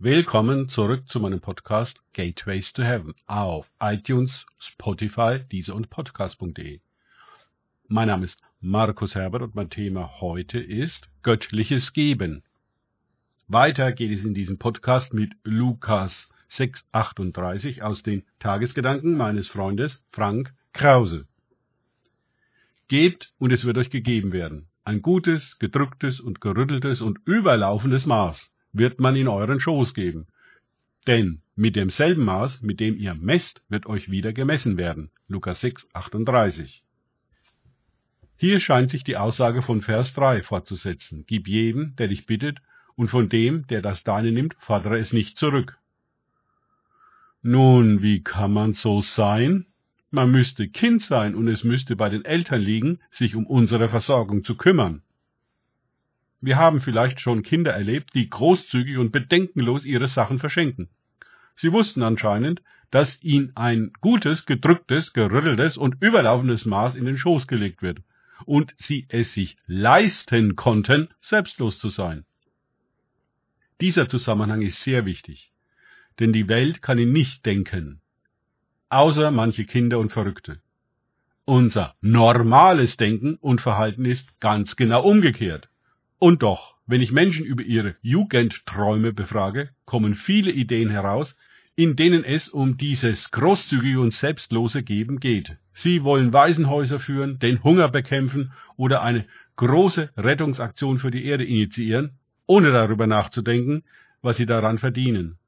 Willkommen zurück zu meinem Podcast Gateways to Heaven auf iTunes, Spotify, Deezer und Podcast.de. Mein Name ist Markus Herbert und mein Thema heute ist göttliches Geben. Weiter geht es in diesem Podcast mit Lukas 6,38 aus den Tagesgedanken meines Freundes Frank Krause. Gebt und es wird euch gegeben werden. Ein gutes, gedrücktes und gerütteltes und überlaufendes Maß wird man in euren Schoß geben. Denn mit demselben Maß, mit dem ihr messt, wird euch wieder gemessen werden. Lukas 6, 38. Hier scheint sich die Aussage von Vers 3 fortzusetzen. Gib jedem, der dich bittet, und von dem, der das Deine nimmt, fordere es nicht zurück. Nun, wie kann man so sein? Man müsste Kind sein und es müsste bei den Eltern liegen, sich um unsere Versorgung zu kümmern. Wir haben vielleicht schon Kinder erlebt, die großzügig und bedenkenlos ihre Sachen verschenken. Sie wussten anscheinend, dass ihnen ein gutes, gedrücktes, gerütteltes und überlaufendes Maß in den Schoß gelegt wird, und sie es sich leisten konnten, selbstlos zu sein. Dieser Zusammenhang ist sehr wichtig, denn die Welt kann ihn nicht denken, außer manche Kinder und Verrückte. Unser normales Denken und Verhalten ist ganz genau umgekehrt. Und doch, wenn ich Menschen über ihre Jugendträume befrage, kommen viele Ideen heraus, in denen es um dieses großzügige und selbstlose Geben geht. Sie wollen Waisenhäuser führen, den Hunger bekämpfen oder eine große Rettungsaktion für die Erde initiieren, ohne darüber nachzudenken, was sie daran verdienen.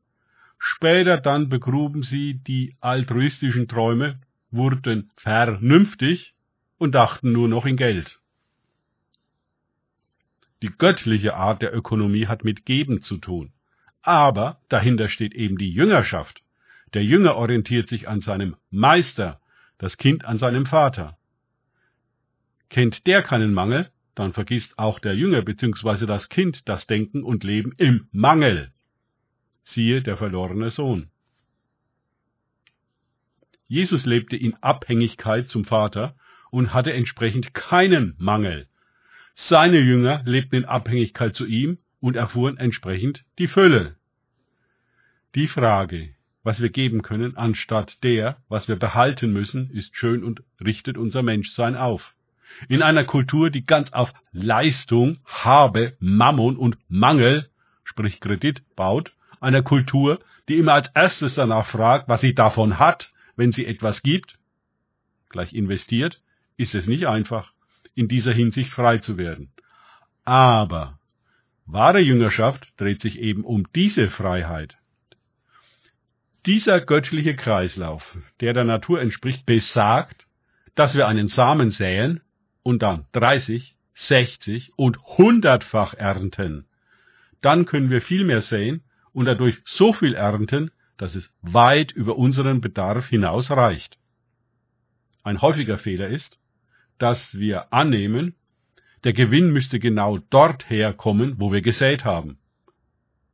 Später dann begruben sie die altruistischen Träume, wurden vernünftig und dachten nur noch in Geld. Die göttliche Art der Ökonomie hat mit Geben zu tun. Aber dahinter steht eben die Jüngerschaft. Der Jünger orientiert sich an seinem Meister, das Kind an seinem Vater. Kennt der keinen Mangel, dann vergisst auch der Jünger bzw. das Kind das Denken und Leben im Mangel. Siehe der verlorene Sohn. Jesus lebte in Abhängigkeit zum Vater und hatte entsprechend keinen Mangel. Seine Jünger lebten in Abhängigkeit zu ihm und erfuhren entsprechend die Fülle. Die Frage, was wir geben können, anstatt der, was wir behalten müssen, ist schön und richtet unser Menschsein auf. In einer Kultur, die ganz auf Leistung, Habe, Mammon und Mangel, sprich Kredit, baut, einer Kultur, die immer als erstes danach fragt, was sie davon hat, wenn sie etwas gibt, gleich investiert, ist es nicht einfach in dieser Hinsicht frei zu werden. Aber wahre Jüngerschaft dreht sich eben um diese Freiheit. Dieser göttliche Kreislauf, der der Natur entspricht, besagt, dass wir einen Samen säen und dann 30, 60 und hundertfach ernten. Dann können wir viel mehr säen und dadurch so viel ernten, dass es weit über unseren Bedarf hinaus reicht. Ein häufiger Fehler ist, dass wir annehmen, der Gewinn müsste genau dort herkommen, wo wir gesät haben.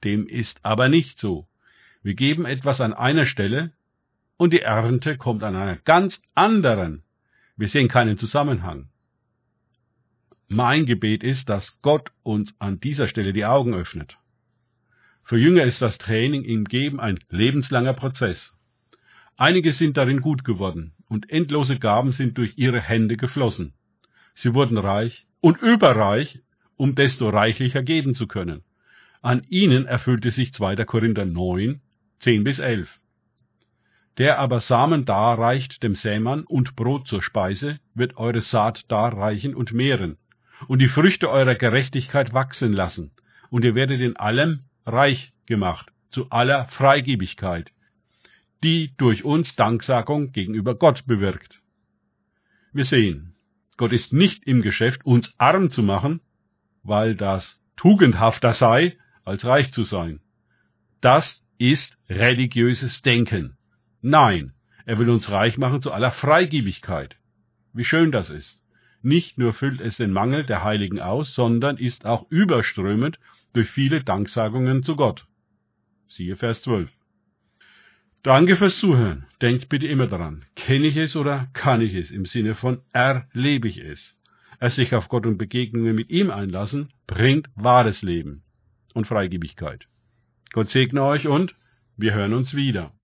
Dem ist aber nicht so. Wir geben etwas an einer Stelle und die Ernte kommt an einer ganz anderen. Wir sehen keinen Zusammenhang. Mein Gebet ist, dass Gott uns an dieser Stelle die Augen öffnet. Für Jünger ist das Training im Geben ein lebenslanger Prozess. Einige sind darin gut geworden, und endlose Gaben sind durch ihre Hände geflossen. Sie wurden reich und überreich, um desto reichlicher geben zu können. An ihnen erfüllte sich 2. Korinther 9, 10 bis 11. Der aber Samen darreicht dem Sämann und Brot zur Speise, wird eure Saat darreichen und mehren, und die Früchte eurer Gerechtigkeit wachsen lassen, und ihr werdet in allem reich gemacht, zu aller Freigebigkeit, die durch uns Danksagung gegenüber Gott bewirkt. Wir sehen, Gott ist nicht im Geschäft, uns arm zu machen, weil das tugendhafter sei, als reich zu sein. Das ist religiöses Denken. Nein, er will uns reich machen zu aller Freigebigkeit. Wie schön das ist. Nicht nur füllt es den Mangel der Heiligen aus, sondern ist auch überströmend durch viele Danksagungen zu Gott. Siehe Vers 12. Danke fürs Zuhören. Denkt bitte immer daran. Kenne ich es oder kann ich es? Im Sinne von erlebe ich es. Es sich auf Gott und Begegnungen mit ihm einlassen, bringt wahres Leben und Freigebigkeit. Gott segne euch und wir hören uns wieder.